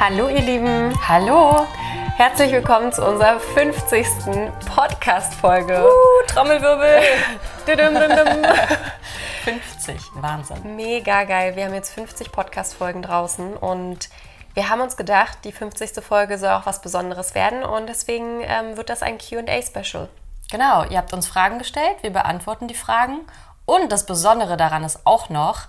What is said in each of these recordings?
Hallo ihr Lieben, Hallo! herzlich willkommen zu unserer 50. Podcast-Folge. Uh, Trommelwirbel! Dudum, dum, dum. 50, Wahnsinn. Mega geil, wir haben jetzt 50 Podcast-Folgen draußen und wir haben uns gedacht, die 50. Folge soll auch was Besonderes werden und deswegen ähm, wird das ein QA-Special. Genau, ihr habt uns Fragen gestellt, wir beantworten die Fragen. Und das Besondere daran ist auch noch,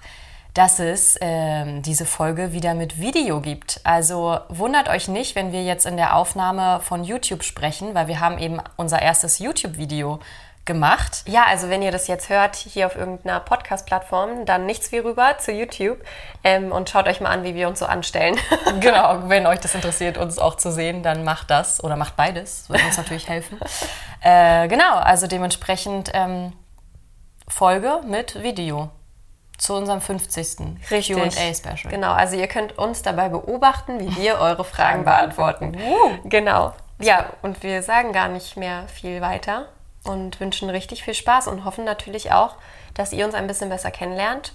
dass es ähm, diese Folge wieder mit Video gibt. Also wundert euch nicht, wenn wir jetzt in der Aufnahme von YouTube sprechen, weil wir haben eben unser erstes YouTube-Video gemacht. Ja, also wenn ihr das jetzt hört, hier auf irgendeiner Podcast-Plattform, dann nichts wie rüber zu YouTube ähm, und schaut euch mal an, wie wir uns so anstellen. Genau, wenn euch das interessiert, uns auch zu sehen, dann macht das oder macht beides. Würde uns natürlich helfen. Äh, genau, also dementsprechend ähm, Folge mit Video zu unserem 50. QA-Special. Genau, also ihr könnt uns dabei beobachten, wie wir eure Fragen beantworten. Uh. Genau. Ja, und wir sagen gar nicht mehr viel weiter und wünschen richtig viel Spaß und hoffen natürlich auch, dass ihr uns ein bisschen besser kennenlernt.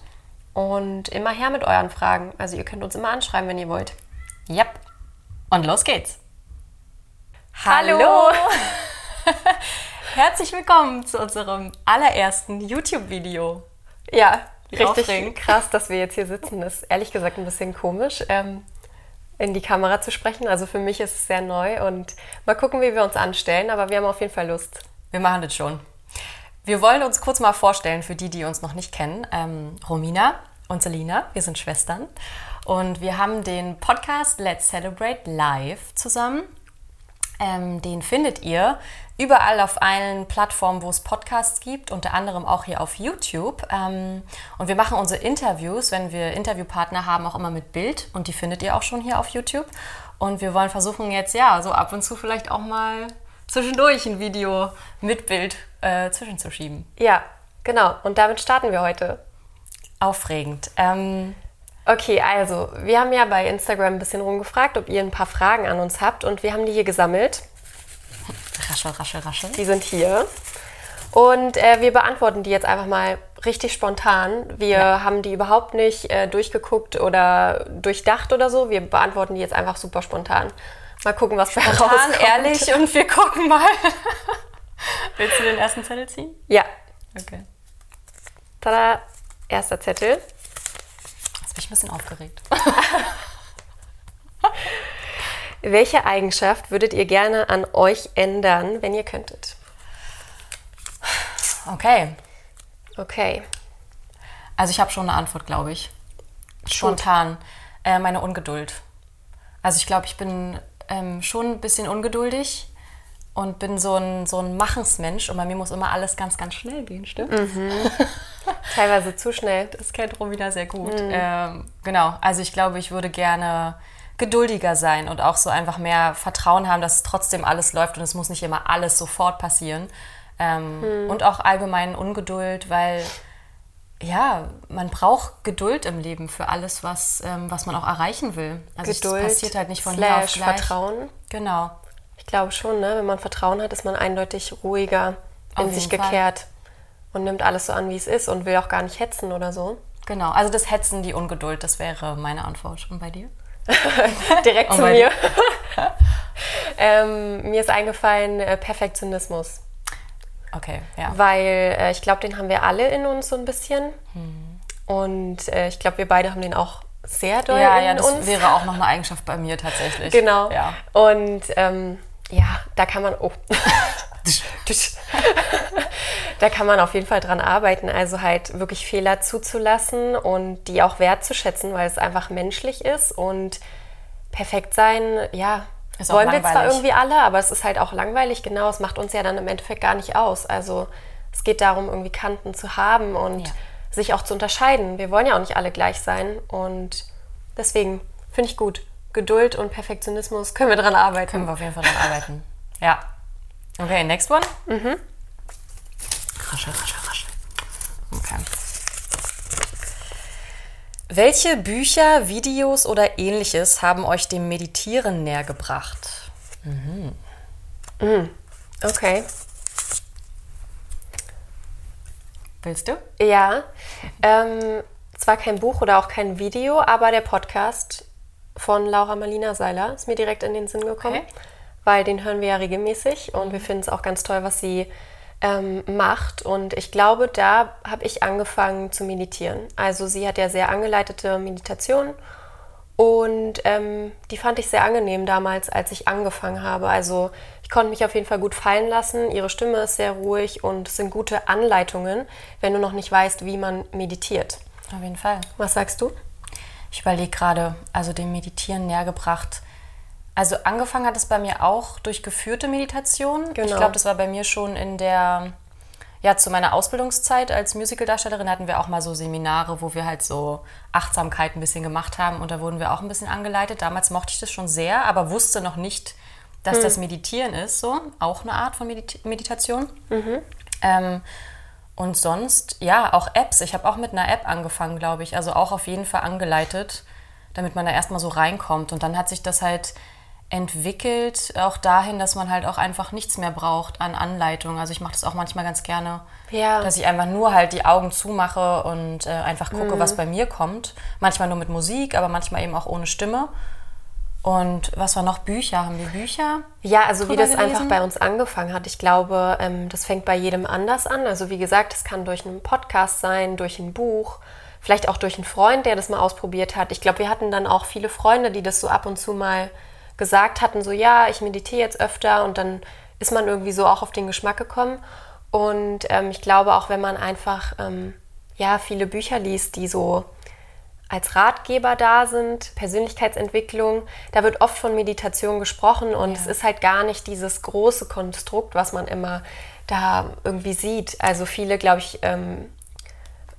Und immer her mit euren Fragen. Also ihr könnt uns immer anschreiben, wenn ihr wollt. Yep. Und los geht's. Hallo. Herzlich willkommen zu unserem allerersten YouTube-Video. Ja, richtig aufregend. krass, dass wir jetzt hier sitzen. Das ist ehrlich gesagt ein bisschen komisch, ähm, in die Kamera zu sprechen. Also für mich ist es sehr neu und mal gucken, wie wir uns anstellen. Aber wir haben auf jeden Fall Lust. Wir machen das schon. Wir wollen uns kurz mal vorstellen für die, die uns noch nicht kennen. Ähm, Romina und Selina, wir sind Schwestern. Und wir haben den Podcast Let's Celebrate Live zusammen. Ähm, den findet ihr überall auf allen Plattformen, wo es Podcasts gibt, unter anderem auch hier auf YouTube. Ähm, und wir machen unsere Interviews, wenn wir Interviewpartner haben, auch immer mit Bild. Und die findet ihr auch schon hier auf YouTube. Und wir wollen versuchen jetzt, ja, so ab und zu vielleicht auch mal zwischendurch ein Video mit Bild äh, zwischenzuschieben. Ja, genau. Und damit starten wir heute. Aufregend. Ähm, Okay, also wir haben ja bei Instagram ein bisschen rumgefragt, ob ihr ein paar Fragen an uns habt und wir haben die hier gesammelt. raschel, raschel, raschel. Die sind hier. Und äh, wir beantworten die jetzt einfach mal richtig spontan. Wir Ja. haben die überhaupt nicht äh, durchgeguckt oder durchdacht oder so. Wir beantworten die jetzt einfach super spontan. Mal gucken, was Spontan, rauskommt. ehrlich und wir gucken mal. Willst du den ersten Zettel ziehen? Ja. Okay. Tada. Erster Zettel. Bin ich ein bisschen aufgeregt. Welche Eigenschaft würdet ihr gerne an euch ändern, wenn ihr könntet? Okay. Okay. Also ich habe schon eine Antwort, glaube ich. Spontan. Äh, meine Ungeduld. Also ich glaube, ich bin ähm, schon ein bisschen ungeduldig und bin so ein, so ein Machensmensch und bei mir muss immer alles ganz, ganz schnell gehen, stimmt? Teilweise zu schnell. Das kennt Romina sehr gut. Ähm, genau, also ich glaube, ich würde gerne geduldiger sein und auch so einfach mehr Vertrauen haben, dass trotzdem alles läuft und es muss nicht immer alles sofort passieren. Ähm, Und auch allgemein Ungeduld, weil ja, man braucht Geduld im Leben für alles, was, ähm, was man auch erreichen will. Also es Geduld passiert halt nicht von hier auf slash gleich. Vertrauen. Genau. Ich glaube schon, ne? wenn man Vertrauen hat, ist man eindeutig ruhiger, in sich gekehrt und nimmt alles so an, wie es ist und will auch gar nicht hetzen oder so. Genau, also das Hetzen, die Ungeduld, das wäre meine Antwort. Und bei dir? Direkt zu mir. ähm, mir ist eingefallen äh, Perfektionismus, Okay, ja. weil äh, ich glaube, den haben wir alle in uns so ein bisschen. Hm. Und äh, ich glaube, wir beide haben den auch sehr doll Ja, in ja, das uns. wäre auch noch eine Eigenschaft bei mir tatsächlich. Genau. Ja. Und ähm, ja, da kann man. Oh. da kann man auf jeden Fall dran arbeiten. Also halt wirklich Fehler zuzulassen und die auch wertzuschätzen, weil es einfach menschlich ist. Und perfekt sein, ja, Ist wollen wir zwar irgendwie alle, aber es ist halt auch langweilig, genau. Es macht uns ja dann im Endeffekt gar nicht aus. Also es geht darum, irgendwie Kanten zu haben und Ja. sich auch zu unterscheiden. Wir wollen ja auch nicht alle gleich sein. Und deswegen finde ich gut. Geduld und Perfektionismus können wir dran arbeiten. Können wir auf jeden Fall dran arbeiten. Ja. Okay, next one. Mhm. Raschel, raschel, raschel. Okay. Welche Bücher, Videos oder ähnliches haben euch dem Meditieren näher gebracht? Okay. Willst du? Ja. Ähm, zwar kein Buch oder auch kein Video, aber der Podcast von Laura Marlina Seiler ist mir direkt in den Sinn gekommen, Okay. Weil den hören wir ja regelmäßig und wir finden es auch ganz toll, was sie ähm, macht. Und ich glaube, da habe ich angefangen zu meditieren. Also sie hat ja sehr angeleitete Meditation und ähm, die fand ich sehr angenehm damals, als ich angefangen habe. Also ich konnte mich auf jeden Fall gut fallen lassen. Ihre Stimme ist sehr ruhig und es sind gute Anleitungen, wenn du noch nicht weißt, wie man meditiert. Auf jeden Fall. Was sagst du? Ich überlege gerade, also dem Meditieren näher gebracht. Also angefangen hat es bei mir auch durch geführte Meditation. Genau. Ich glaube, das war bei mir schon in der, ja, zu meiner Ausbildungszeit als Musicaldarstellerin hatten wir auch mal so Seminare, wo wir halt so Achtsamkeit ein bisschen gemacht haben und da wurden wir auch ein bisschen angeleitet. Damals mochte ich das schon sehr, aber wusste noch nicht, dass das Meditieren ist, so auch eine Art von Medit Meditation. Ähm, und sonst, ja, auch Apps. Ich habe auch mit einer App angefangen, glaube ich. Also auch auf jeden Fall angeleitet, damit man da erstmal so reinkommt. Und dann hat sich das halt entwickelt, auch dahin, dass man halt auch einfach nichts mehr braucht an Anleitung. Also ich mache das auch manchmal ganz gerne, Ja. dass ich einfach nur halt die Augen zumache und äh, einfach gucke, was bei mir kommt. Manchmal nur mit Musik, aber manchmal eben auch ohne Stimme. Und was war noch? Bücher? Haben wir Bücher? Ja, also wie das einfach gelesen? bei uns angefangen hat. Ich glaube, ähm, das fängt bei jedem anders an. Also wie gesagt, es kann durch einen Podcast sein, durch ein Buch, vielleicht auch durch einen Freund, der das mal ausprobiert hat. Ich glaube, wir hatten dann auch viele Freunde, die das so ab und zu mal gesagt hatten, so ja, ich meditiere jetzt öfter und dann ist man irgendwie so auch auf den Geschmack gekommen. Und ähm, ich glaube auch, wenn man einfach ähm, ja viele Bücher liest, die so als Ratgeber da sind, Persönlichkeitsentwicklung, da wird oft von Meditation gesprochen und es ist halt gar nicht dieses große Konstrukt, was man immer da irgendwie sieht. Also viele, glaube ich, ähm,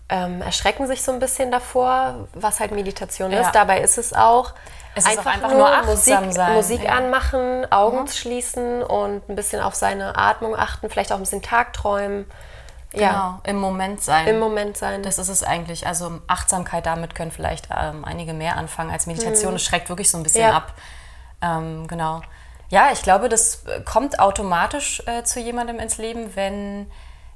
ähm, erschrecken sich so ein bisschen davor, was halt Meditation Ja. ist. Dabei ist es auch Es ist auch einfach nur Musik, sein. Musik Ja. anmachen, Augen schließen und ein bisschen auf seine Atmung achten, vielleicht auch ein bisschen Tagträumen. Ja, Genau, im Moment sein. im Moment sein. Das ist es eigentlich. Also Achtsamkeit, damit können vielleicht ähm, einige mehr anfangen als Meditation. Es schreckt wirklich so ein bisschen Mhm. Ja. ab. Ähm, genau. Ja, ich glaube, das äh, kommt automatisch äh, zu jemandem ins Leben, wenn,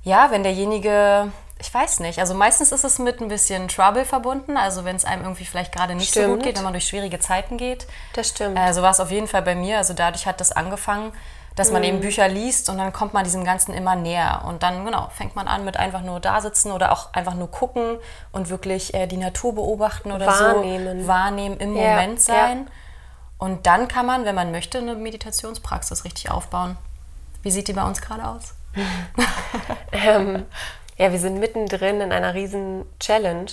ja, wenn derjenige, ich weiß nicht, also meistens ist es mit ein bisschen Trouble verbunden, also wenn es einem irgendwie vielleicht gerade nicht so gut Stimmt. geht, wenn man durch schwierige Zeiten geht. das stimmt. Äh, so war es auf jeden Fall bei mir. Also dadurch hat das angefangen, dass man eben Bücher liest und dann kommt man diesem Ganzen immer näher. Und dann, genau, fängt man an mit einfach nur da sitzen oder auch einfach nur gucken und wirklich äh, die Natur beobachten oder Wahrnehmen. so. Wahrnehmen, im Ja, Moment sein. Und dann kann man, wenn man möchte, eine Meditationspraxis richtig aufbauen. Wie sieht die bei uns gerade aus? Ähm, ja, wir sind mittendrin in einer riesen Challenge.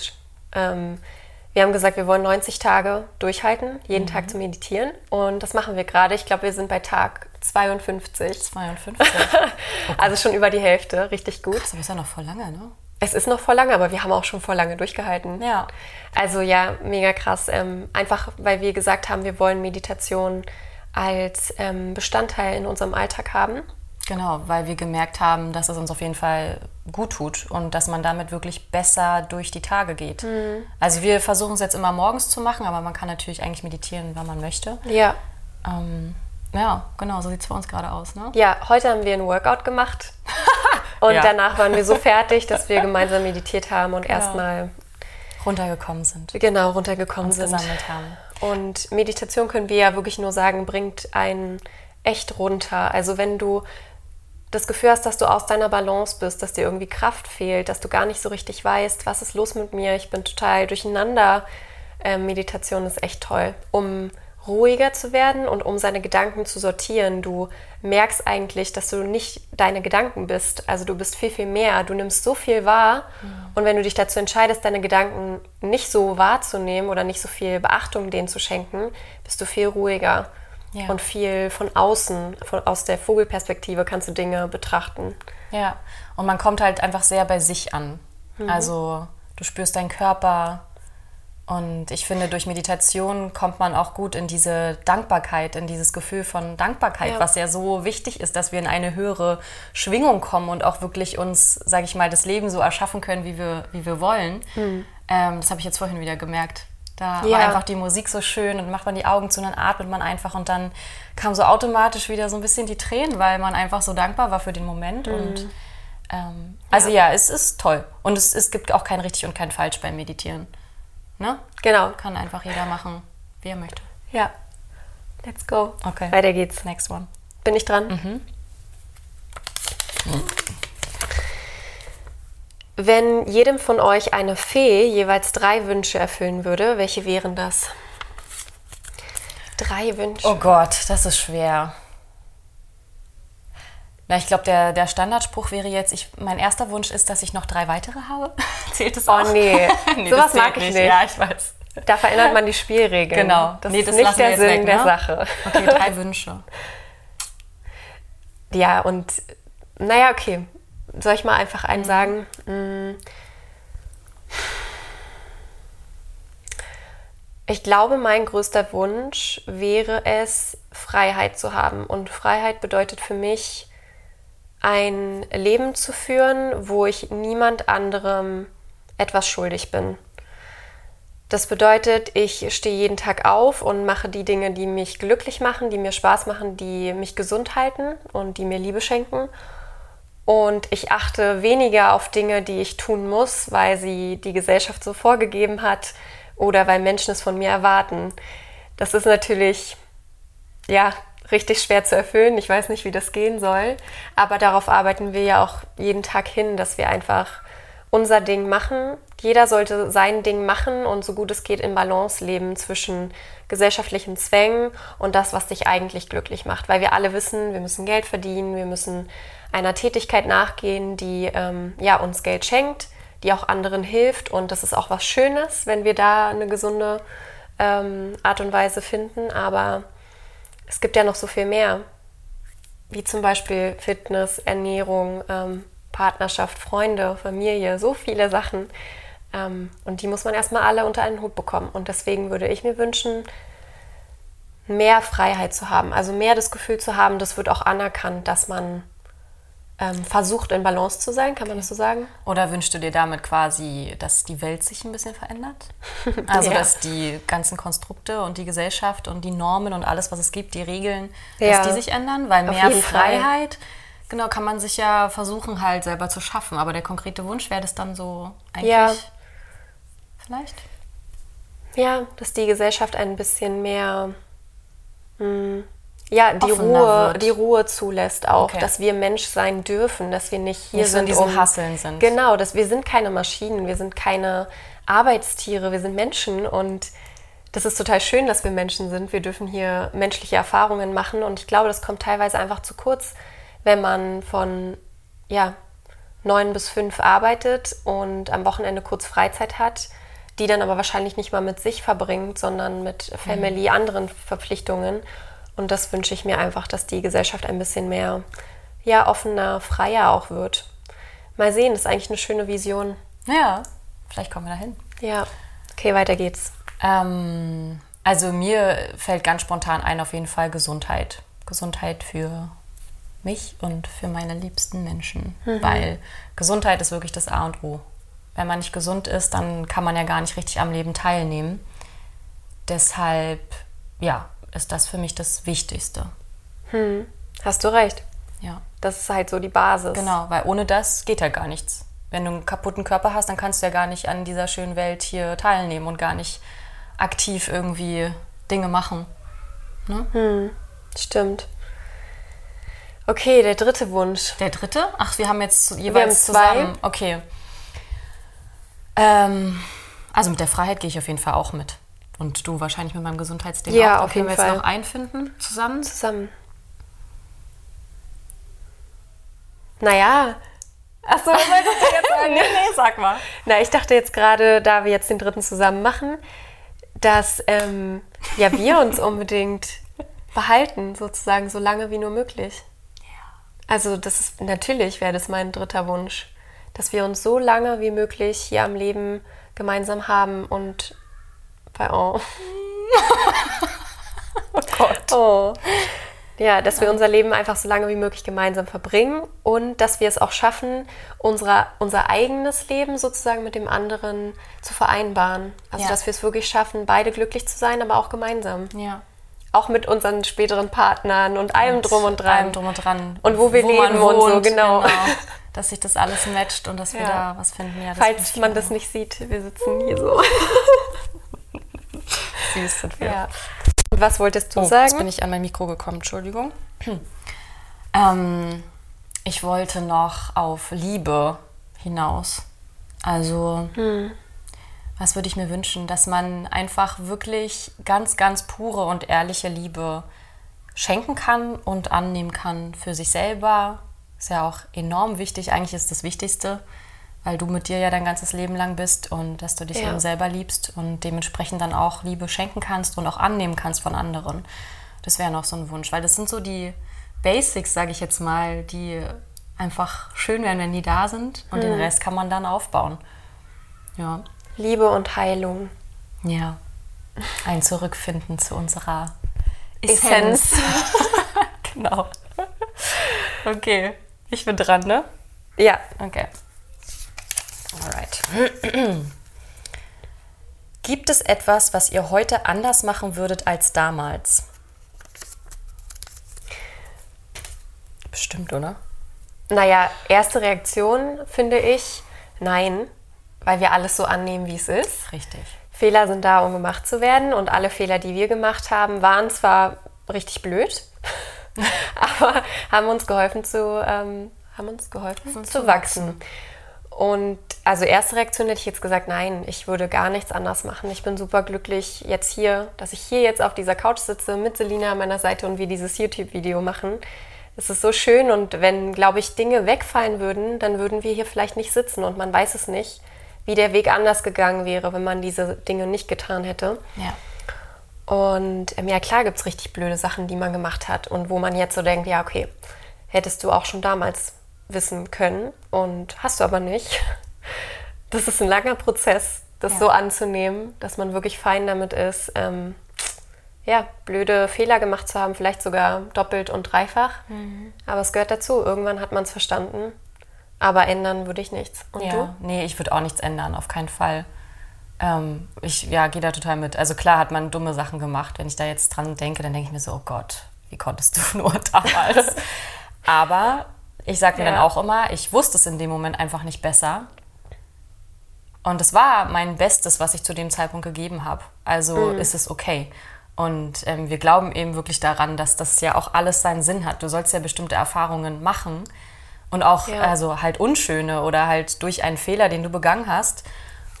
Ähm, wir haben gesagt, wir wollen 90 Tage durchhalten, jeden Mhm. Tag zu meditieren. Und das machen wir gerade. Ich glaube, wir sind bei Tag 52. 52. Also schon über die Hälfte. Richtig gut. Das ist ja noch voll lange, ne? Es ist noch voll lange, aber wir haben auch schon voll lange durchgehalten. Ja. Also ja, mega krass. Ähm, einfach, weil wir gesagt haben, wir wollen Meditation als ähm, Bestandteil in unserem Alltag haben. Genau, weil wir gemerkt haben, dass es uns auf jeden Fall gut tut und dass man damit wirklich besser durch die Tage geht. Also wir versuchen es jetzt immer morgens zu machen, aber man kann natürlich eigentlich meditieren, wann man möchte. Ja. Ähm, ja, genau, so sieht es bei uns gerade aus. Ne? Ja, heute haben wir ein Workout gemacht. Und Ja. danach waren wir so fertig, dass wir gemeinsam meditiert haben und Genau. erstmal Runtergekommen sind, genau runtergekommen sind. gesammelt haben. Und Meditation können wir ja wirklich nur sagen, bringt einen echt runter. Also wenn du das Gefühl hast, dass du aus deiner Balance bist, dass dir irgendwie Kraft fehlt, dass du gar nicht so richtig weißt, was ist los mit mir, ich bin total durcheinander. Ähm, Meditation ist echt toll, um ruhiger zu werden und um seine Gedanken zu sortieren. Du merkst eigentlich, dass du nicht deine Gedanken bist. Also du bist viel, viel mehr. Du nimmst so viel wahr. Und wenn du dich dazu entscheidest, deine Gedanken nicht so wahrzunehmen oder nicht so viel Beachtung denen zu schenken, bist du viel ruhiger. Ja. Und viel von außen, von, aus der Vogelperspektive kannst du Dinge betrachten. Ja, und man kommt halt einfach sehr bei sich an. Also du spürst deinen Körper und ich finde, durch Meditation kommt man auch gut in diese Dankbarkeit, in dieses Gefühl von Dankbarkeit, Ja. was ja so wichtig ist, dass wir in eine höhere Schwingung kommen und auch wirklich uns, sage ich mal, das Leben so erschaffen können, wie wir, wie wir wollen. Ähm, das habe ich jetzt vorhin wieder gemerkt. Da Ja. war einfach die Musik so schön und macht man die Augen zu und dann atmet man einfach und dann kam so automatisch wieder so ein bisschen die Tränen, weil man einfach so dankbar war für den Moment und ähm, also ja. es ist toll. Und es, es gibt auch kein richtig und kein falsch beim Meditieren. Ne? Genau. Kann einfach jeder machen, wie er möchte. Ja. Let's go. Okay. Weiter geht's. Next one. Bin ich dran? Wenn jedem von euch eine Fee jeweils drei Wünsche erfüllen würde, welche wären das? Drei Wünsche. Oh Gott, das ist schwer. Na, ich glaube, der, der Standardspruch wäre jetzt, ich, mein erster Wunsch ist, dass ich noch drei weitere habe. Zählt das auch? Oh nee, sowas das mag ich nicht. Ja, ich weiß. Da verändert man die Spielregeln. Genau. Das Nee, ist das nicht der Sinn weg, der ne? Sache. Okay, drei Wünsche. Ja, und naja, okay. Soll ich mal einfach einen sagen? Mm. Ich glaube, mein größter Wunsch wäre es, Freiheit zu haben. Und Freiheit bedeutet für mich, ein Leben zu führen, wo ich niemand anderem etwas schuldig bin. Das bedeutet, ich stehe jeden Tag auf und mache die Dinge, die mich glücklich machen, die mir Spaß machen, die mich gesund halten und die mir Liebe schenken. Und ich achte weniger auf Dinge, die ich tun muss, weil sie die Gesellschaft so vorgegeben hat oder weil Menschen es von mir erwarten. Das ist natürlich, ja, richtig schwer zu erfüllen. Ich weiß nicht, wie das gehen soll. Aber darauf arbeiten wir ja auch jeden Tag hin, dass wir einfach unser Ding machen. Jeder sollte sein Ding machen und so gut es geht in Balance leben zwischen gesellschaftlichen Zwängen und das, was dich eigentlich glücklich macht. Weil wir alle wissen, wir müssen Geld verdienen, wir müssen einer Tätigkeit nachgehen, die ähm, ja, uns Geld schenkt, die auch anderen hilft. Und das ist auch was Schönes, wenn wir da eine gesunde ähm, Art und Weise finden. Aber es gibt ja noch so viel mehr, wie zum Beispiel Fitness, Ernährung, ähm, Partnerschaft, Freunde, Familie, so viele Sachen. Ähm, und die muss man erstmal alle unter einen Hut bekommen. Und deswegen würde ich mir wünschen, mehr Freiheit zu haben. Also mehr das Gefühl zu haben, das wird auch anerkannt, dass man ähm, versucht, in Balance zu sein. Kann man das so sagen? Oder wünschst du dir damit quasi, dass die Welt sich ein bisschen verändert? Also, Ja. dass die ganzen Konstrukte und die Gesellschaft und die Normen und alles, was es gibt, die Regeln, Ja. dass die sich ändern? Weil Auf mehr jeden Fall. Freiheit, genau, kann man sich ja versuchen, halt selber zu schaffen. Aber der konkrete Wunsch wäre das dann so eigentlich. Ja. Vielleicht? Ja, dass die Gesellschaft ein bisschen mehr, mh, ja, die Ruhe, wird. die Ruhe zulässt auch, Okay. dass wir Mensch sein dürfen, dass wir nicht hier Nicht so in sind, um, Hasseln sind. Genau, dass wir sind keine Maschinen, wir sind keine Arbeitstiere, wir sind Menschen und das ist total schön, dass wir Menschen sind. Wir dürfen hier menschliche Erfahrungen machen und ich glaube, das kommt teilweise einfach zu kurz, wenn man von ja, neun bis fünf arbeitet und am Wochenende kurz Freizeit hat, die dann aber wahrscheinlich nicht mal mit sich verbringt, sondern mit Family, anderen Verpflichtungen. Und das wünsche ich mir einfach, dass die Gesellschaft ein bisschen mehr ja, offener, freier auch wird. Mal sehen, das ist eigentlich eine schöne Vision. Ja, vielleicht kommen wir dahin. Ja. Okay, weiter geht's. Ähm, also mir fällt ganz spontan ein auf jeden Fall Gesundheit. Gesundheit für mich und für meine liebsten Menschen. Weil Gesundheit ist wirklich das A und O. Wenn man nicht gesund ist, dann kann man ja gar nicht richtig am Leben teilnehmen. Deshalb, ja, ist das für mich das Wichtigste. Hast du recht. Ja, Das ist halt so die Basis. genau, weil ohne das geht ja gar nichts. Wenn du einen kaputten Körper hast, dann kannst du ja gar nicht an dieser schönen Welt hier teilnehmen und gar nicht aktiv irgendwie Dinge machen. Stimmt. Okay, der dritte Wunsch. Der dritte? Ach, wir haben jetzt jeweils haben zwei. zusammen. Okay. Ähm, also mit der Freiheit gehe ich auf jeden Fall auch mit. Und du wahrscheinlich mit meinem Gesundheitsding Ja, auch. Da auf können jeden wir jetzt Fall. noch einfinden zusammen. Zusammen. Naja. Achso, was wolltest du jetzt sagen? nee, nee, sag mal. Na, ich dachte jetzt gerade, da wir jetzt den dritten zusammen machen, dass ähm, ja, wir uns unbedingt behalten, sozusagen, so lange wie nur möglich. Also das ist natürlich wäre das mein dritter Wunsch, dass wir uns so lange wie möglich hier am Leben gemeinsam haben und bei oh. Oh Gott. Oh. Ja, dass wir unser Leben einfach so lange wie möglich gemeinsam verbringen und dass wir es auch schaffen, unsere, unser eigenes Leben sozusagen mit dem anderen zu vereinbaren. Also, Ja. dass wir es wirklich schaffen, beide glücklich zu sein, aber auch gemeinsam. Ja. Auch mit unseren späteren Partnern und allem drum und dran. Allem drum und dran. Und wo wir man leben und so, genau. Dass sich das alles matcht und dass wir Ja. da was finden. Ja, das Falls man mir das nicht sieht, wir sitzen hier so. Süß sind wir. Ja. Was wolltest du Oh, sagen? jetzt bin ich an mein Mikro gekommen, Entschuldigung. ähm, ich wollte noch auf Liebe hinaus. Also, was würde ich mir wünschen? Dass man einfach wirklich ganz, ganz pure und ehrliche Liebe schenken kann und annehmen kann für sich selber. Ist ja auch enorm wichtig. Eigentlich ist das Wichtigste, weil du mit dir ja dein ganzes Leben lang bist und dass du dich Ja. eben selber liebst und dementsprechend dann auch Liebe schenken kannst und auch annehmen kannst von anderen. Das wäre noch so ein Wunsch, weil das sind so die Basics, sage ich jetzt mal, die einfach schön wären, wenn die da sind und den Rest kann man dann aufbauen. Ja. Liebe und Heilung. Ja. Ein Zurückfinden zu unserer Essenz. genau. Okay. Ich bin dran, ne? Ja. Okay. Alright. Gibt es etwas, was ihr heute anders machen würdet als damals? Bestimmt, oder? Naja, erste Reaktion finde ich, nein, weil wir alles so annehmen, wie es ist. Richtig. Fehler sind da, um gemacht zu werden und alle Fehler, die wir gemacht haben, waren zwar richtig blöd, aber haben uns geholfen zu, ähm, haben uns geholfen zu, wachsen. Und also erste Reaktion hätte ich jetzt gesagt, nein, ich würde gar nichts anders machen. Ich bin super glücklich jetzt hier, dass ich hier jetzt auf dieser Couch sitze mit Selina an meiner Seite und wir dieses YouTube-Video machen. Es ist so schön und wenn, glaube ich, Dinge wegfallen würden, dann würden wir hier vielleicht nicht sitzen und man weiß es nicht, wie der Weg anders gegangen wäre, wenn man diese Dinge nicht getan hätte. Ja. Und ähm, ja, klar gibt es richtig blöde Sachen, die man gemacht hat und wo man jetzt so denkt, ja, okay, hättest du auch schon damals wissen können und hast du aber nicht. Das ist ein langer Prozess, das Ja. so anzunehmen, dass man wirklich fein damit ist, ähm, ja, blöde Fehler gemacht zu haben, vielleicht sogar doppelt und dreifach. Mhm. Aber es gehört dazu. Irgendwann hat man es verstanden. Aber ändern würde ich nichts. Und ja. du? Nee, ich würde auch nichts ändern, auf keinen Fall. Ähm, ich ja, gehe da total mit. Also klar hat man dumme Sachen gemacht. Wenn ich da jetzt dran denke, dann denke ich mir so, oh Gott, wie konntest du nur damals? Aber ich sage mir Ja. dann auch immer, ich wusste es in dem Moment einfach nicht besser. Und es war mein Bestes, was ich zu dem Zeitpunkt gegeben habe. Also Mhm. ist es okay. Und ähm, wir glauben eben wirklich daran, dass das ja auch alles seinen Sinn hat. Du sollst ja bestimmte Erfahrungen machen und auch Ja. also halt unschöne oder halt durch einen Fehler, den du begangen hast.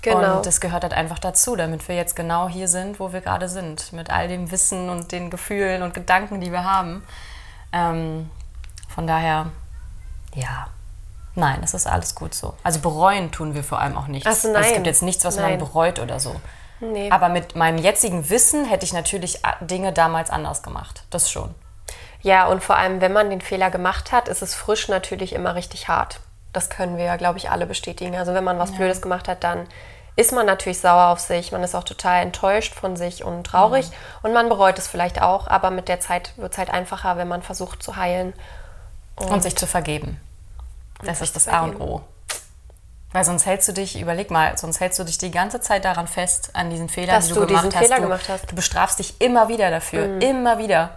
Genau. Und das gehört halt einfach dazu, damit wir jetzt genau hier sind, wo wir gerade sind, mit all dem Wissen und den Gefühlen und Gedanken, die wir haben. Ähm, von daher, ja, nein, es ist alles gut so. Also bereuen tun wir vor allem auch nichts. Ach so, Also es nein. gibt jetzt nichts, was Nein. man bereut oder so. Nee. Aber mit meinem jetzigen Wissen hätte ich natürlich a- Dinge damals anders gemacht. Das schon. Ja, und vor allem, wenn man den Fehler gemacht hat, ist es frisch natürlich immer richtig hart. Das können wir ja, glaube ich, alle bestätigen. Also wenn man was Blödes gemacht hat, dann ist man natürlich sauer auf sich. Man ist auch total enttäuscht von sich und traurig. Mhm. Und man bereut es vielleicht auch. Aber mit der Zeit wird es halt einfacher, wenn man versucht zu heilen. Und sich zu vergeben. Das ist das zu A und. O. Weil sonst hältst du dich, überleg mal, sonst hältst du dich die ganze Zeit daran fest, an diesen Fehlern, Dass die du du, gemacht diesen hast. Fehler du, gemacht hast. Mhm. Du bestrafst dich immer wieder dafür. Immer wieder.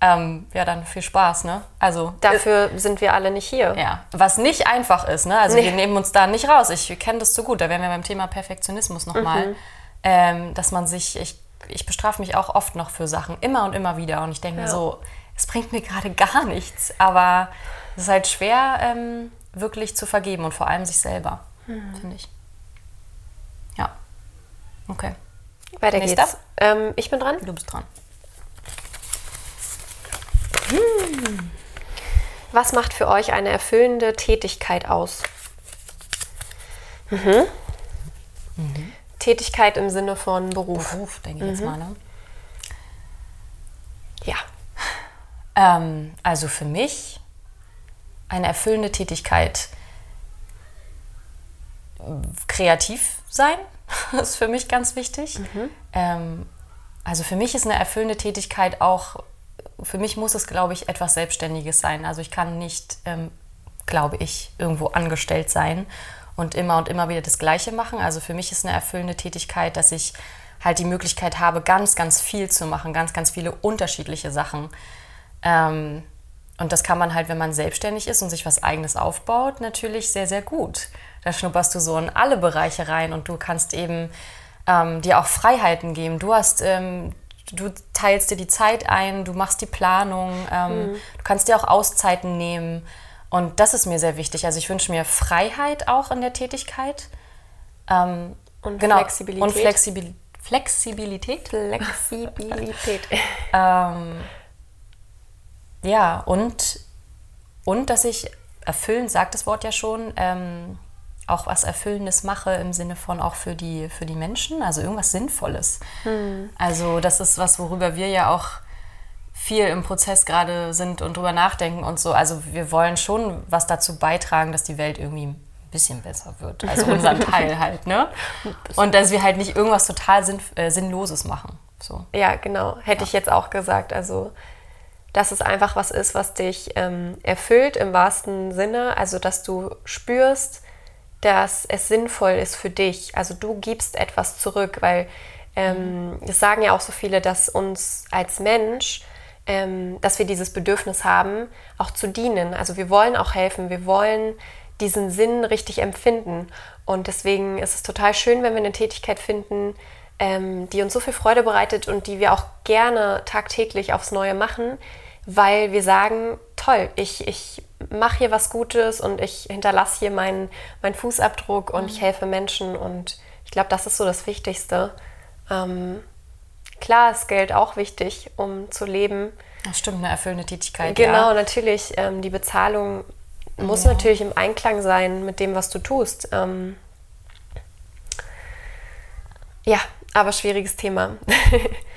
Ähm, ja, dann viel Spaß, ne? Also, Dafür sind wir alle nicht hier. ja. Was nicht einfach ist, ne? Also, Nee. wir nehmen uns da nicht raus. Ich kenne das so gut. Da wären wir beim Thema Perfektionismus nochmal. Mhm. Ähm, dass man sich, ich, ich bestrafe mich auch oft noch für Sachen. Immer und immer wieder. Und ich denke mir Ja. so, es bringt mir gerade gar nichts. Aber es ist halt schwer, ähm, wirklich zu vergeben und vor allem sich selber, Mhm. finde ich. Ja. Okay. Weiter Nächster. geht's. Ähm, ich bin dran. Du bist dran. Was macht für euch eine erfüllende Tätigkeit aus? Mhm. Tätigkeit im Sinne von Beruf. Beruf, denke ich jetzt mal, ne? Ja. Ähm, also für mich eine erfüllende Tätigkeit. Kreativ sein ist für mich ganz wichtig. Ähm, also für mich ist eine erfüllende Tätigkeit auch, für mich muss es, glaube ich, etwas Selbstständiges sein. Also ich kann nicht, ähm, glaube ich, irgendwo angestellt sein und immer und immer wieder das Gleiche machen. Also für mich ist eine erfüllende Tätigkeit, dass ich halt die Möglichkeit habe, ganz, ganz viel zu machen, ganz, ganz viele unterschiedliche Sachen. Ähm, und das kann man halt, wenn man selbstständig ist und sich was Eigenes aufbaut, natürlich sehr, sehr gut. Da schnupperst du so in alle Bereiche rein und du kannst eben ähm, dir auch Freiheiten geben. Du hast, ähm, du teilst dir die Zeit ein, du machst die Planung, ähm, mhm. du kannst dir auch Auszeiten nehmen. Und das ist mir sehr wichtig. Also ich wünsche mir Freiheit auch in der Tätigkeit. Ähm, und genau, Flexibilität. Und Flexibil Flexibilität. Flexibilität. ja, und, und dass ich erfüllen, sagt das Wort ja schon, ähm, auch was Erfüllendes mache im Sinne von auch für die, für die Menschen, also irgendwas Sinnvolles. Hm. Also das ist was, worüber wir ja auch viel im Prozess gerade sind und drüber nachdenken und so. Also wir wollen schon was dazu beitragen, dass die Welt irgendwie ein bisschen besser wird. Also unseren Teil halt, ne? Und dass wir halt nicht irgendwas total Sinn, äh, Sinnloses machen. So. Ja, genau. Hätte ja. ich jetzt auch gesagt. Also dass es einfach was ist, was dich ähm, erfüllt im wahrsten Sinne. Also dass du spürst, dass es sinnvoll ist für dich. Also du gibst etwas zurück, weil ähm, das sagen ja auch so viele, dass uns als Mensch, ähm, dass wir dieses Bedürfnis haben, auch zu dienen. Also wir wollen auch helfen, wir wollen diesen Sinn richtig empfinden. Und deswegen ist es total schön, wenn wir eine Tätigkeit finden, ähm, die uns so viel Freude bereitet und die wir auch gerne tagtäglich aufs Neue machen, weil wir sagen, toll, ich, ich mache hier was Gutes und ich hinterlasse hier meinen, meinen Fußabdruck und mhm. ich helfe Menschen und ich glaube, das ist so das Wichtigste. Ähm, klar ist Geld auch wichtig, um zu leben. Das stimmt, eine erfüllende Tätigkeit. Genau, ja. natürlich. Ähm, die Bezahlung muss ja. natürlich im Einklang sein mit dem, was du tust. Ähm, ja, aber schwieriges Thema.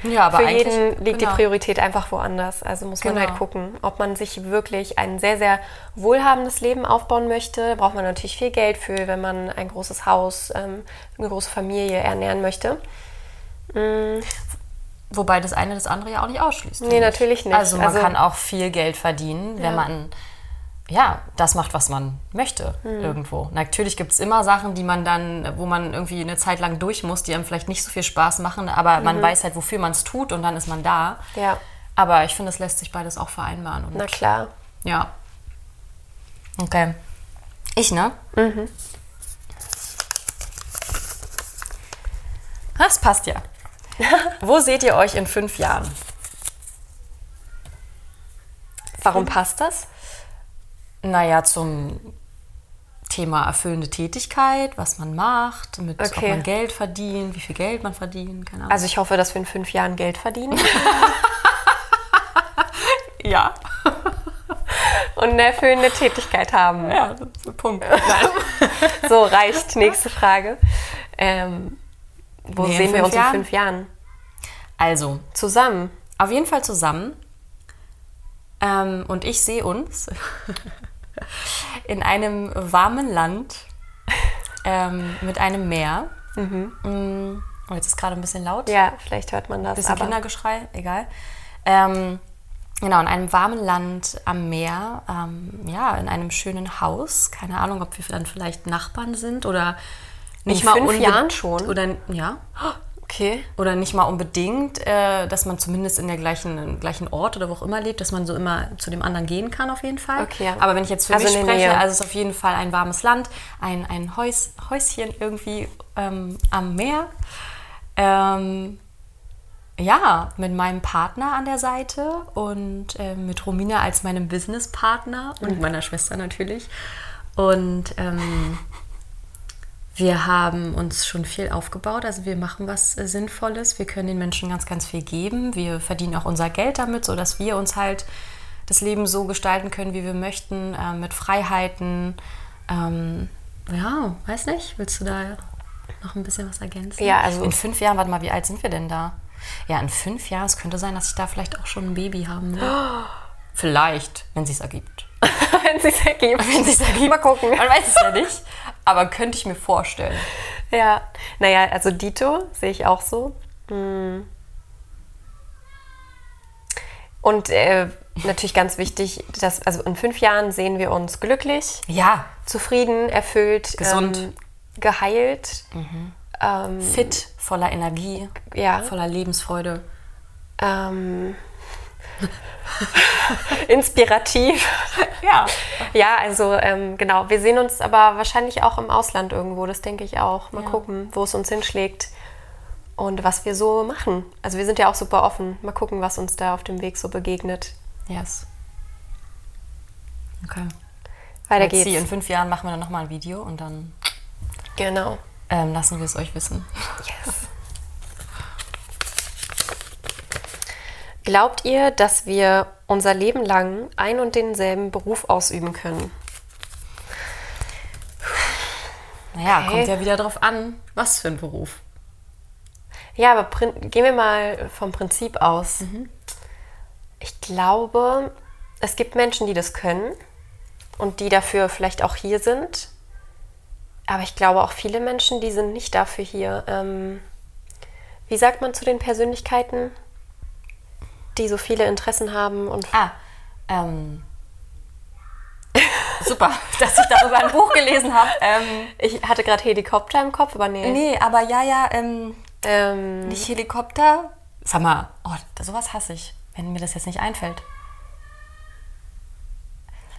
Ja, aber Für jeden liegt genau. die Priorität einfach woanders. Also muss man halt genau. halt gucken, ob man sich wirklich ein sehr, sehr wohlhabendes Leben aufbauen möchte. Braucht man natürlich viel Geld für, wenn man ein großes Haus, ähm, eine große Familie ernähren möchte. Mhm. Wobei das eine das andere ja auch nicht ausschließt. Nee, natürlich nicht. Also man also, kann auch viel Geld verdienen, wenn ja. man ja, das macht, was man möchte mhm. irgendwo. Natürlich gibt es immer Sachen, die man dann, wo man irgendwie eine Zeit lang durch muss, die einem vielleicht nicht so viel Spaß machen, aber mhm. man weiß halt, wofür man es tut und dann ist man da. Ja. Aber ich finde, es lässt sich beides auch vereinbaren. Na klar. Ja. Okay. Ich, ne? Mhm. Das passt ja. Wo seht ihr euch in fünf Jahren? Warum passt das? Naja, zum Thema erfüllende Tätigkeit, was man macht, mit okay. ob man Geld verdient, wie viel Geld man verdient, keine Ahnung. Also ich hoffe, dass wir in fünf Jahren Geld verdienen. ja. Und eine erfüllende Tätigkeit haben. Ja, Punkt. so, reicht. Nächste Frage. Ähm, wo nee, sehen wir uns Jahren? in fünf Jahren? Also. Zusammen. Auf jeden Fall zusammen. Ähm, und ich sehe uns in einem warmen Land ähm, mit einem Meer. Mhm. Mm, oh, jetzt ist gerade ein bisschen laut. Ja, vielleicht hört man das. Ein bisschen aber... Kindergeschrei, egal. Ähm, genau, in einem warmen Land am Meer, ähm, ja, in einem schönen Haus. Keine Ahnung, ob wir dann vielleicht Nachbarn sind oder nicht in mal fünf Jahren schon. Oder ja. Okay. Oder nicht mal unbedingt, äh, dass man zumindest in der gleichen, gleichen Ort oder wo auch immer lebt, dass man so immer zu dem anderen gehen kann auf jeden Fall. Okay. Aber wenn ich jetzt für also mich spreche, also es ist auf jeden Fall ein warmes Land, ein, ein Häus, Häuschen irgendwie ähm, am Meer. Ähm, ja, mit meinem Partner an der Seite und äh, mit Romina als meinem Businesspartner und mhm. meiner Schwester natürlich. Und ähm, wir haben uns schon viel aufgebaut, also wir machen was äh, Sinnvolles. Wir können den Menschen ganz, ganz viel geben. Wir verdienen auch unser Geld damit, sodass wir uns halt das Leben so gestalten können, wie wir möchten, äh, mit Freiheiten. Ähm, ja, weiß nicht, willst du da noch ein bisschen was ergänzen? Ja, also. In fünf Jahren, warte mal, wie alt sind wir denn da? Ja, in fünf Jahren, es könnte sein, dass ich da vielleicht auch schon ein Baby haben will. Vielleicht, wenn es sich ergibt. wenn es sich ergibt. Wenn es sich ergibt. Mal gucken. Man weiß es ja nicht. Aber könnte ich mir vorstellen. Ja, naja, also Dito sehe ich auch so. Hm. Und äh, natürlich ganz wichtig, dass, also in fünf Jahren sehen wir uns glücklich, ja. zufrieden, erfüllt, gesund, ähm, geheilt, mhm. ähm, fit, voller Energie, ja. voller Lebensfreude. Ähm, Inspirativ. Ja. Ja, also ähm, genau. Wir sehen uns aber wahrscheinlich auch im Ausland irgendwo. Das denke ich auch. Mal ja. gucken, wo es uns hinschlägt. und was wir so machen. Also wir sind ja auch super offen. Mal gucken, was uns da auf dem Weg so begegnet. Yes. Okay. Weiter Let's geht's. see. In fünf Jahren machen wir dann nochmal ein Video und dann Genau. ähm, lassen wir es euch wissen. Yes. Glaubt ihr, dass wir unser Leben lang ein und denselben Beruf ausüben können? Naja, Okay. kommt ja wieder drauf an, was für ein Beruf. Ja, aber gehen wir mal vom Prinzip aus. Ich glaube, es gibt Menschen, die das können und die dafür vielleicht auch hier sind. Aber ich glaube auch viele Menschen, die sind nicht dafür hier. Ähm, wie sagt man zu den Persönlichkeiten, die so viele Interessen haben und Ah, ähm. Super, dass ich darüber ein Buch gelesen habe. Ähm, Ich hatte gerade Helikopter im Kopf, aber nee. nee, aber ja, ja, ähm, Ähm, nicht Helikopter. Sag mal, oh, sowas hasse ich, wenn mir das jetzt nicht einfällt.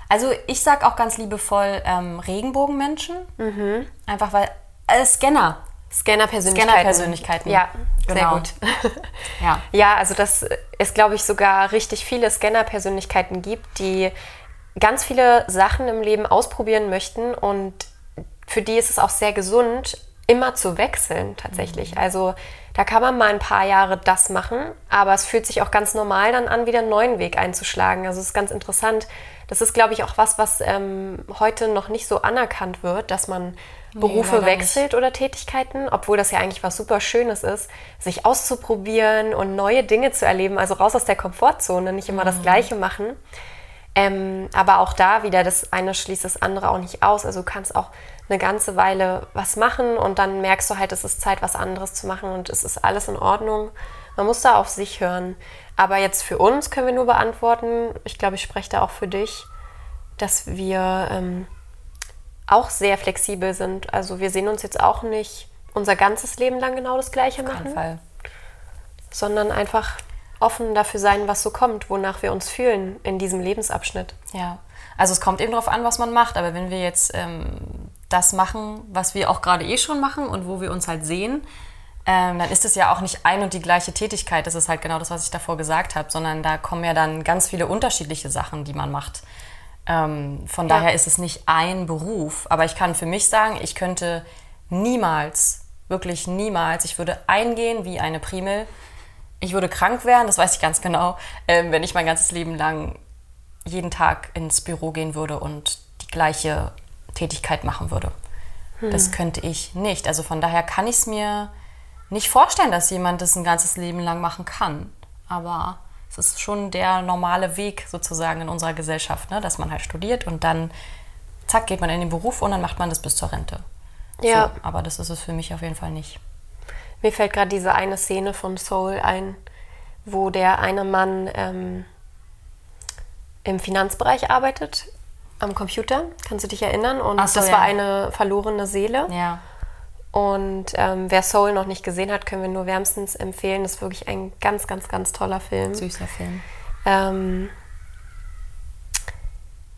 Also ich sag auch ganz liebevoll ähm, Regenbogenmenschen. Einfach weil, äh, Scanner. Scanner-Persönlichkeiten. Scanner-Persönlichkeiten. Ja, sehr Genau. gut. Ja. Ja, also dass es, glaube ich, sogar richtig viele Scanner-Persönlichkeiten gibt, die ganz viele Sachen im Leben ausprobieren möchten und für die ist es auch sehr gesund, immer zu wechseln tatsächlich. Also da kann man mal ein paar Jahre das machen, aber es fühlt sich auch ganz normal dann an, wieder einen neuen Weg einzuschlagen. Also es ist ganz interessant. Das ist, glaube ich, auch was, was ähm, heute noch nicht so anerkannt wird, dass man Berufe leider nicht. wechselt oder Tätigkeiten, obwohl das ja eigentlich was super Schönes ist, sich auszuprobieren und neue Dinge zu erleben, also raus aus der Komfortzone, nicht immer das Gleiche machen. Ähm, aber auch da wieder, das eine schließt das andere auch nicht aus. Also du kannst auch eine ganze Weile was machen und dann merkst du halt, es ist Zeit, was anderes zu machen und es ist alles in Ordnung. Man muss da auf sich hören. Aber jetzt für uns können wir nur beantworten, ich glaube, ich spreche da auch für dich, dass wir ähm, auch sehr flexibel sind. Also wir sehen uns jetzt auch nicht unser ganzes Leben lang genau das Gleiche Auf jeden machen, Fall. sondern einfach offen dafür sein, was so kommt, wonach wir uns fühlen in diesem Lebensabschnitt. Ja, also es kommt eben darauf an, was man macht. Aber wenn wir jetzt ähm, das machen, was wir auch gerade eh schon machen und wo wir uns halt sehen, ähm, dann ist es ja auch nicht ein und die gleiche Tätigkeit. Das ist halt genau das, was ich davor gesagt habe, sondern da kommen ja dann ganz viele unterschiedliche Sachen, die man macht. Ähm, von Ja. daher ist es nicht ein Beruf. Aber ich kann für mich sagen, ich könnte niemals, wirklich niemals, ich würde eingehen wie eine Primel. Ich würde krank werden, das weiß ich ganz genau, ähm, wenn ich mein ganzes Leben lang jeden Tag ins Büro gehen würde und die gleiche Tätigkeit machen würde. Das könnte ich nicht. Also von daher kann ich es mir nicht vorstellen, dass jemand das ein ganzes Leben lang machen kann. Aber es ist schon der normale Weg sozusagen in unserer Gesellschaft, ne? dass man halt studiert und dann zack geht man in den Beruf und dann macht man das bis zur Rente. Ja. So, aber das ist es für mich auf jeden Fall nicht. Mir fällt gerade diese eine Szene von Soul ein, wo der eine Mann ähm, im Finanzbereich arbeitet, am Computer. Kannst du dich erinnern? Und Ach so, das ja. war eine verlorene Seele. Ja. Und ähm, wer Soul noch nicht gesehen hat, können wir nur wärmstens empfehlen. Das ist wirklich ein ganz, ganz, ganz toller Film. Süßer Film. Ähm,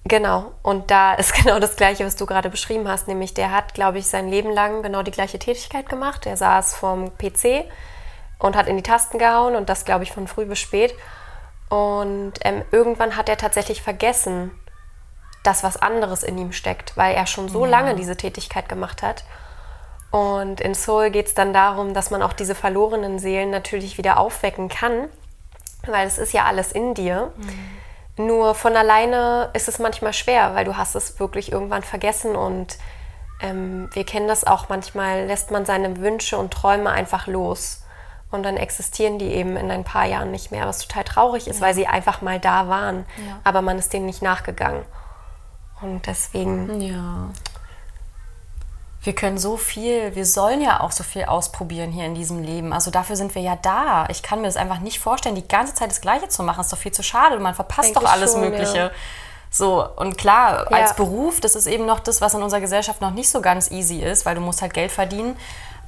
genau, und da ist genau das Gleiche, was du gerade beschrieben hast, nämlich der hat, glaube ich, sein Leben lang genau die gleiche Tätigkeit gemacht. Er saß vorm PC und hat in die Tasten gehauen und das, glaube ich, von früh bis spät. Und ähm, irgendwann hat er tatsächlich vergessen, dass was anderes in ihm steckt, weil er schon so lange diese Tätigkeit gemacht hat. Und in Soul geht es dann darum, dass man auch diese verlorenen Seelen natürlich wieder aufwecken kann, weil es ist ja alles in dir. Nur von alleine ist es manchmal schwer, weil du hast es wirklich irgendwann vergessen und ähm, wir kennen das auch manchmal, lässt man seine Wünsche und Träume einfach los und dann existieren die eben in ein paar Jahren nicht mehr, was total traurig ist, weil sie einfach mal da waren, Ja. aber man ist denen nicht nachgegangen. Und deswegen, Ja. Wir können so viel, wir sollen ja auch so viel ausprobieren hier in diesem Leben. Also dafür sind wir ja da. Ich kann mir das einfach nicht vorstellen, die ganze Zeit das Gleiche zu machen. ist doch viel zu schade. Man verpasst Denke doch alles schon, Mögliche. ja. So, und klar, Ja. als Beruf, das ist eben noch das, was in unserer Gesellschaft noch nicht so ganz easy ist, weil du musst halt Geld verdienen.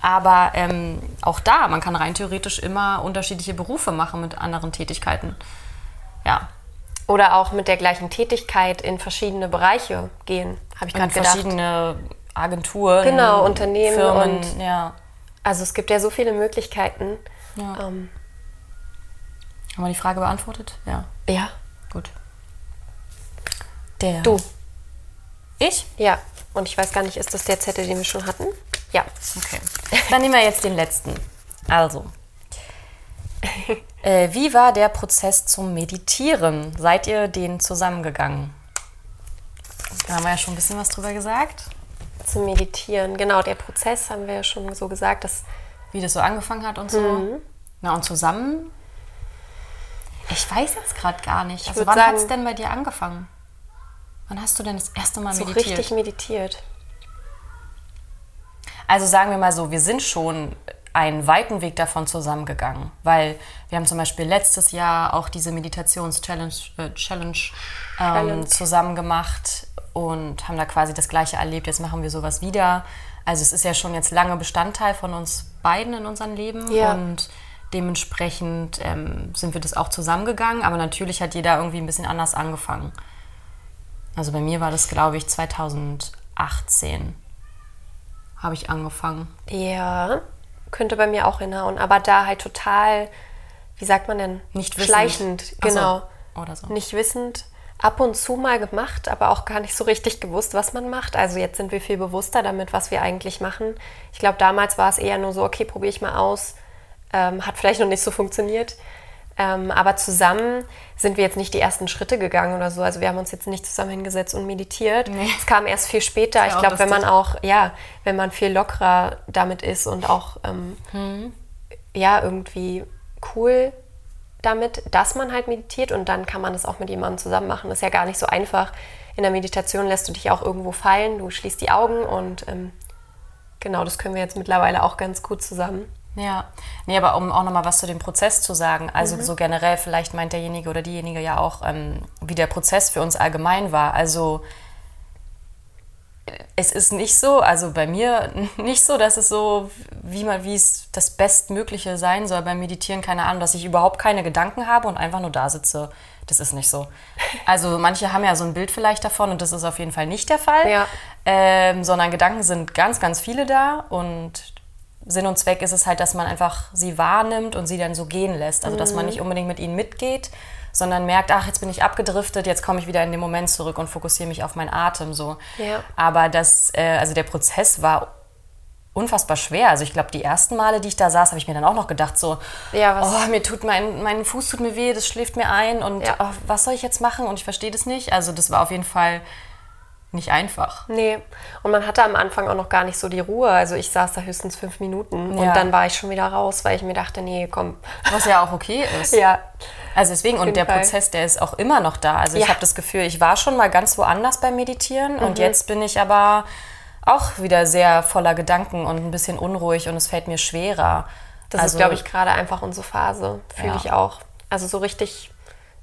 Aber ähm, auch da, man kann rein theoretisch immer unterschiedliche Berufe machen mit anderen Tätigkeiten. Ja, oder auch mit der gleichen Tätigkeit in verschiedene Bereiche gehen, habe ich gerade gedacht. verschiedene Agenturen, Genau, Unternehmen Firmen, und- ja. Also es gibt ja so viele Möglichkeiten. Ja. Ähm, Haben wir die Frage beantwortet? Ja. ja. Gut. Der. Du. Ich? Ja. Und ich weiß gar nicht, ist das der Zettel, den wir schon hatten? Ja. Okay. Dann nehmen wir jetzt den letzten. Also. Äh, wie war der Prozess zum Meditieren? Seid ihr den zusammengegangen? Da haben wir ja schon ein bisschen was drüber gesagt. Zum Meditieren. Genau, der Prozess haben wir ja schon so gesagt, dass Wie das so angefangen hat und so. Na, und zusammen? Ich weiß jetzt gerade gar nicht. Also, wann hat es denn bei dir angefangen? Wann hast du denn das erste Mal so meditiert? richtig meditiert. Also sagen wir mal so, wir sind schon einen weiten Weg davon zusammengegangen, weil wir haben zum Beispiel letztes Jahr auch diese Meditations-Challenge äh, Challenge, ähm, Challenge. zusammen gemacht und haben da quasi das Gleiche erlebt. Jetzt machen wir sowas wieder. Also es ist ja schon jetzt lange Bestandteil von uns beiden in unserem Leben Ja. und dementsprechend ähm, sind wir das auch zusammengegangen, aber natürlich hat jeder irgendwie ein bisschen anders angefangen. Also bei mir war das, glaube ich, 2018 habe ich angefangen. Ja, könnte bei mir auch hinhauen. Aber da halt total, wie sagt man denn? Nicht wissend. Schleichend, Ach so, genau. oder so. Nicht wissend. Ab und zu mal gemacht, aber auch gar nicht so richtig gewusst, was man macht. Also jetzt sind wir viel bewusster damit, was wir eigentlich machen. Ich glaube, damals war es eher nur so, okay, probiere ich mal aus. Ähm, hat vielleicht noch nicht so funktioniert. Ähm, aber zusammen sind wir jetzt nicht die ersten Schritte gegangen oder so. Also wir haben uns jetzt nicht zusammen hingesetzt und meditiert. Nee. Es kam erst viel später. Ja, Ich glaube, wenn man auch, ja, wenn man viel lockerer damit ist und auch ähm, Hm. ja, irgendwie cool damit, dass man halt meditiert und dann kann man das auch mit jemandem zusammen machen. Das ist ja gar nicht so einfach. In der Meditation lässt du dich auch irgendwo fallen, du schließt die Augen und ähm, genau, das können wir jetzt mittlerweile auch ganz gut zusammen. Ja, nee, aber um auch nochmal was zu dem Prozess zu sagen, also Mhm. so generell, vielleicht meint derjenige oder diejenige ja auch, ähm, wie der Prozess für uns allgemein war. Also es ist nicht so, also bei mir nicht so, dass es so, wie man, wie es das Bestmögliche sein soll beim Meditieren, keine Ahnung, dass ich überhaupt keine Gedanken habe und einfach nur da sitze. Das ist nicht so. Also manche haben ja so ein Bild vielleicht davon und das ist auf jeden Fall nicht der Fall. Ja. Ähm, sondern Gedanken sind ganz, ganz viele da und Sinn und Zweck ist es halt, dass man einfach sie wahrnimmt und sie dann so gehen lässt. Also, dass man nicht unbedingt mit ihnen mitgeht, sondern merkt, ach, jetzt bin ich abgedriftet, jetzt komme ich wieder in den Moment zurück und fokussiere mich auf meinen Atem so. Ja. Aber das, äh, also der Prozess war unfassbar schwer. Also ich glaube, die ersten Male, die ich da saß, habe ich mir dann auch noch gedacht, so, Ja, oh, mir tut mein, mein Fuß tut mir weh, das schläft mir ein und Ja. oh, was soll ich jetzt machen? Und ich verstehe das nicht. Also das war auf jeden Fall nicht einfach. Nee, und man hatte am Anfang auch noch gar nicht so die Ruhe. Also ich saß da höchstens fünf Minuten Ja. und dann war ich schon wieder raus, weil ich mir dachte, nee, komm. Was ja auch okay ist. Ja, Also deswegen, und der Fall. Prozess, der ist auch immer noch da. Also ich Ja. habe das Gefühl, ich war schon mal ganz woanders beim Meditieren und Mhm. jetzt bin ich aber auch wieder sehr voller Gedanken und ein bisschen unruhig und es fällt mir schwerer. das also, ist, glaube ich, gerade einfach unsere Phase. Fühle Ja. ich auch. Also so richtig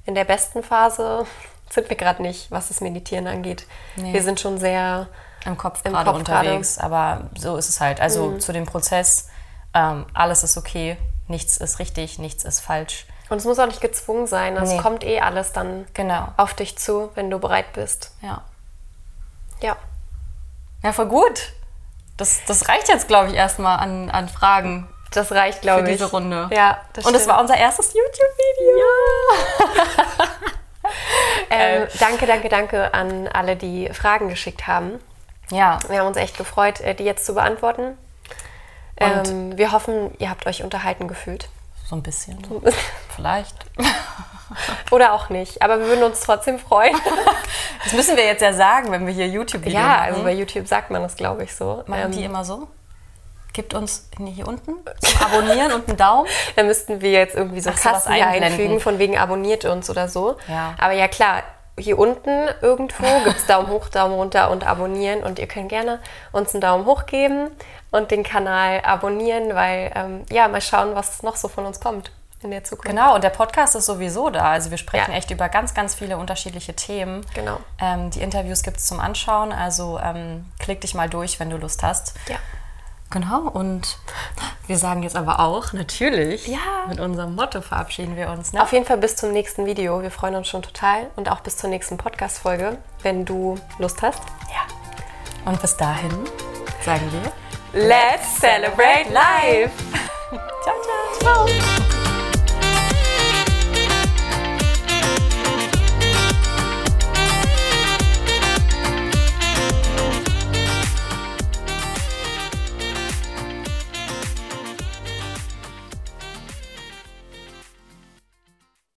in der besten Phase sind wir gerade nicht, was das Meditieren angeht. Nee. Wir sind schon sehr im Kopf im gerade Kopf gerade. Mhm. unterwegs, aber so ist es halt. Also zu dem Prozess, ähm, alles ist okay, nichts ist richtig, nichts ist falsch. Und es muss auch nicht gezwungen sein. Also Nee. Es kommt eh alles dann Genau. auf dich zu, wenn du bereit bist. Ja. Ja. Ja, voll gut. Das, das reicht jetzt, glaube ich, erstmal an, an Fragen Das reicht, glaube für ich. diese Runde. Ja, das Und es war unser erstes YouTube-Video. Ähm, danke, danke, danke an alle, die Fragen geschickt haben. Ja, Wir haben uns echt gefreut, äh, die jetzt zu beantworten. Und- Ähm, wir hoffen, ihr habt euch unterhalten gefühlt. so ein bisschen. Vielleicht. Oder auch nicht. Aber wir würden uns trotzdem freuen. Das müssen wir jetzt ja sagen, wenn wir hier YouTube-Video ja, machen. also bei YouTube sagt man das, glaube ich, so. Machen Ähm, die immer so? Gibt uns hier unten zum Abonnieren und einen Daumen. Da müssten wir jetzt irgendwie so einblenden. einfügen, von wegen abonniert uns oder so. Ja. Aber ja klar, hier unten irgendwo gibt es Daumen hoch, Daumen runter und abonnieren. Und ihr könnt gerne uns einen Daumen hoch geben und den Kanal abonnieren, weil ähm, ja, mal schauen, was noch so von uns kommt in der Zukunft. Genau, und der Podcast ist sowieso da. Also wir sprechen Ja. echt über ganz, ganz viele unterschiedliche Themen. Genau. Ähm, die Interviews gibt es zum Anschauen. Also ähm, klick dich mal durch, wenn du Lust hast. Ja. Genau, und wir sagen jetzt aber auch, natürlich, ja. mit unserem Motto verabschieden wir uns. Ne? Auf jeden Fall bis zum nächsten Video. Wir freuen uns schon total und auch bis zur nächsten Podcast-Folge, wenn du Lust hast. Ja. Und bis dahin sagen wir: Let's celebrate life! ciao, ciao! ciao.